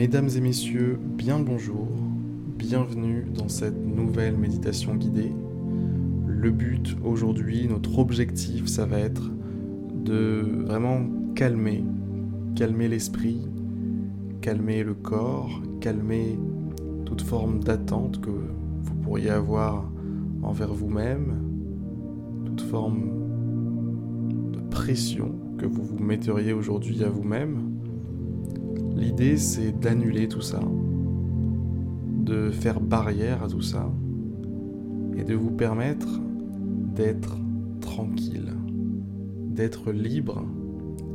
Mesdames et messieurs, bien le bonjour, bienvenue dans cette nouvelle méditation guidée. Le but aujourd'hui, notre objectif, ça va être de vraiment calmer, calmer l'esprit, calmer le corps, calmer toute forme d'attente que vous pourriez avoir envers vous-même, toute forme de pression que vous vous metteriez aujourd'hui à vous-même L'idée, c'est d'annuler tout ça, de faire barrière à tout ça, et de vous permettre d'être tranquille, d'être libre,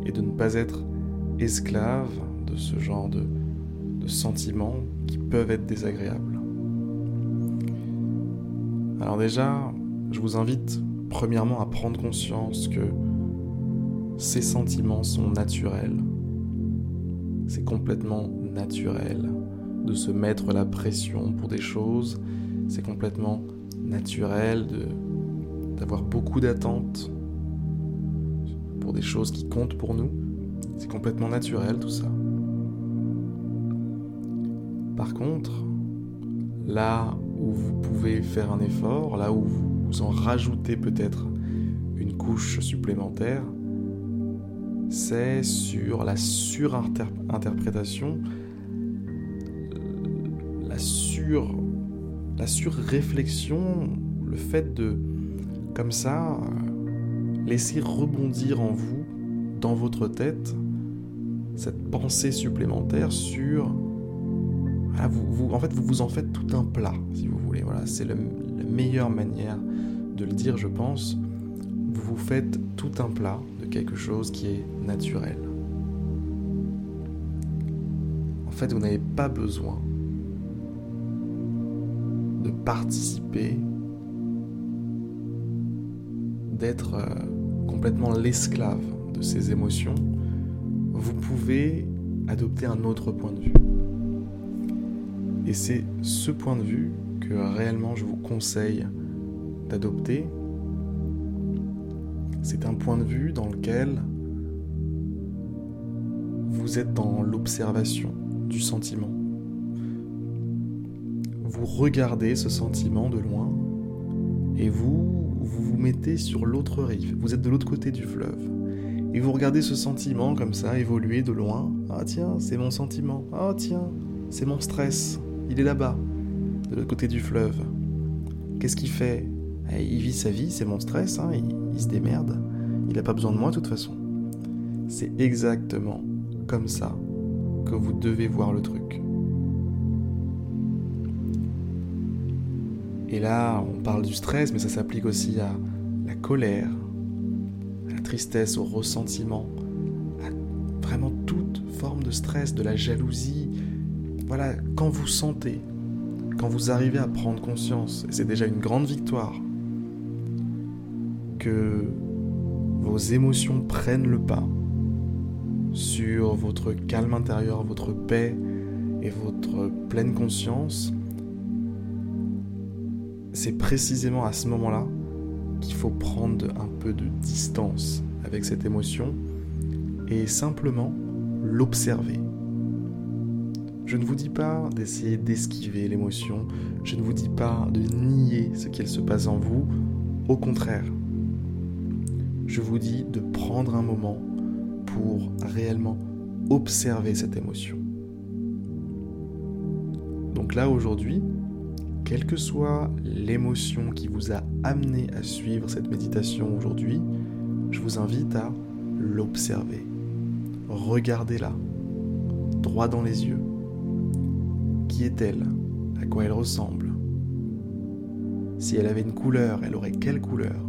et de ne pas être esclave de ce genre de, sentiments qui peuvent être désagréables. Alors déjà, je vous invite premièrement à prendre conscience que ces sentiments sont naturels c'est complètement naturel de se mettre la pression pour des choses. C'est complètement naturel d'avoir beaucoup d'attentes pour des choses qui comptent pour nous. C'est complètement naturel tout ça. Par contre, là où vous pouvez faire un effort, là où vous en rajoutez peut-être une couche supplémentaire, c'est sur la surinterprétation, la sur la surréflexion, le fait de comme ça laisser rebondir en vous dans votre tête cette pensée supplémentaire sur en fait vous vous en faites tout un plat si vous voulez. Voilà c'est la meilleure manière de le dire je pense. Vous vous faites tout un plat quelque chose qui est naturel. En fait, vous n'avez pas besoin de participer, d'être euh, complètement l'esclave de ces émotions. Vous pouvez adopter un autre point de vue. Et c'est ce point de vue que réellement je vous conseille d'adopter c'est un point de vue dans lequel vous êtes dans l'observation du sentiment. Vous regardez ce sentiment de loin et vous, vous mettez sur l'autre rive. Vous êtes de l'autre côté du fleuve. Et vous regardez ce sentiment comme ça évoluer de loin. Ah tiens, c'est mon sentiment. Ah tiens, c'est mon stress. Il est là-bas, de l'autre côté du fleuve. Qu'est-ce qu'il fait? Eh, Il vit sa vie, c'est mon stress. Hein se démerde. Il n'a pas besoin de moi de toute façon. C'est exactement comme ça que vous devez voir le truc. Et là, on parle du stress, mais ça s'applique aussi à la colère, à la tristesse, au ressentiment, à vraiment toute forme de stress, de la jalousie. Voilà, quand vous sentez, quand vous arrivez à prendre conscience, c'est déjà une grande victoire, que vos émotions prennent le pas sur votre calme intérieur, votre paix et votre pleine conscience, c'est précisément à ce moment-là qu'il faut prendre un peu de distance avec cette émotion et simplement l'observer. Je ne vous dis pas d'essayer d'esquiver l'émotion, je ne vous dis pas de nier ce qu'il se passe en vous, au contraire, je vous dis de prendre un moment pour réellement observer cette émotion. Donc là aujourd'hui, quelle que soit l'émotion qui vous a amené à suivre cette méditation aujourd'hui, je vous invite à l'observer. Regardez-la, droit dans les yeux. Qui est-elle? À quoi elle ressemble? Si elle avait une couleur, elle aurait quelle couleur?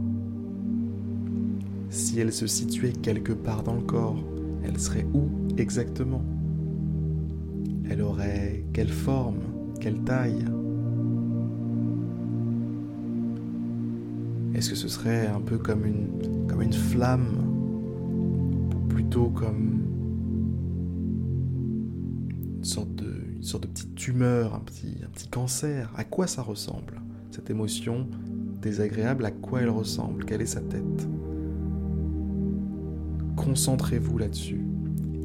Si elle se situait quelque part dans le corps, elle serait où exactement? Elle aurait quelle forme Quelle taille? Est-ce que ce serait un peu comme une, flamme? Ou plutôt comme une sorte, de, une petite tumeur, un petit, un petit cancer? À quoi ça ressemble Cette émotion désagréable, à quoi elle ressemble? Quelle est sa tête? Concentrez-vous là-dessus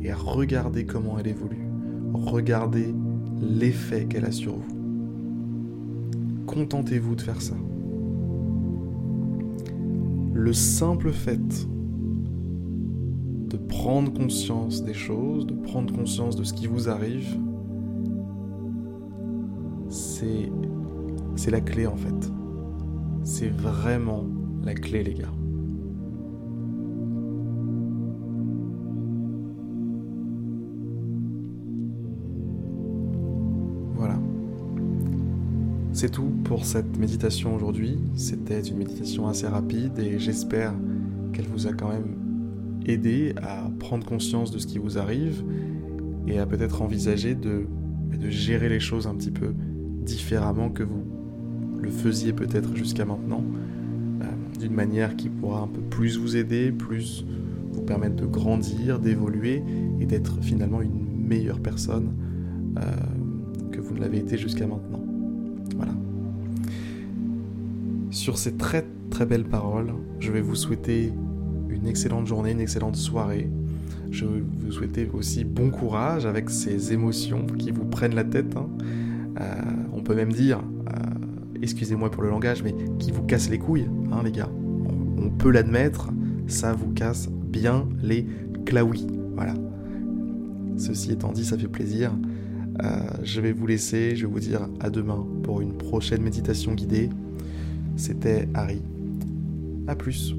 et regardez comment elle évolue. regardez l'effet qu'elle a sur vous. Contentez-vous de faire ça. Le simple fait de prendre conscience des choses, de prendre conscience de ce qui vous arrive, c'est la clé en fait. C'est vraiment la clé les gars. C'est tout pour cette méditation aujourd'hui. C'était une méditation assez rapide et j'espère qu'elle vous a quand même aidé à prendre conscience de ce qui vous arrive et à peut-être envisager de, gérer les choses un petit peu différemment que vous le faisiez peut-être jusqu'à maintenant, euh, d'une manière qui pourra un peu plus vous aider, plus vous permettre de grandir, d'évoluer et d'être finalement une meilleure personne euh, que vous ne l'avez été jusqu'à maintenant. Voilà. Sur ces très très belles paroles, je vais vous souhaiter une excellente journée, une excellente soirée. Je vais vous souhaiter aussi bon courage avec ces émotions qui vous prennent la tête. Hein. Euh, on peut même dire, euh, excusez-moi pour le langage, mais qui vous casse les couilles, hein, les gars. On, peut l'admettre, ça vous casse bien les claouis. Voilà. Ceci étant dit, ça fait plaisir. Euh, je vais vous laisser, je vais vous dire à demain pour une prochaine méditation guidée. C'était Harry. A plus.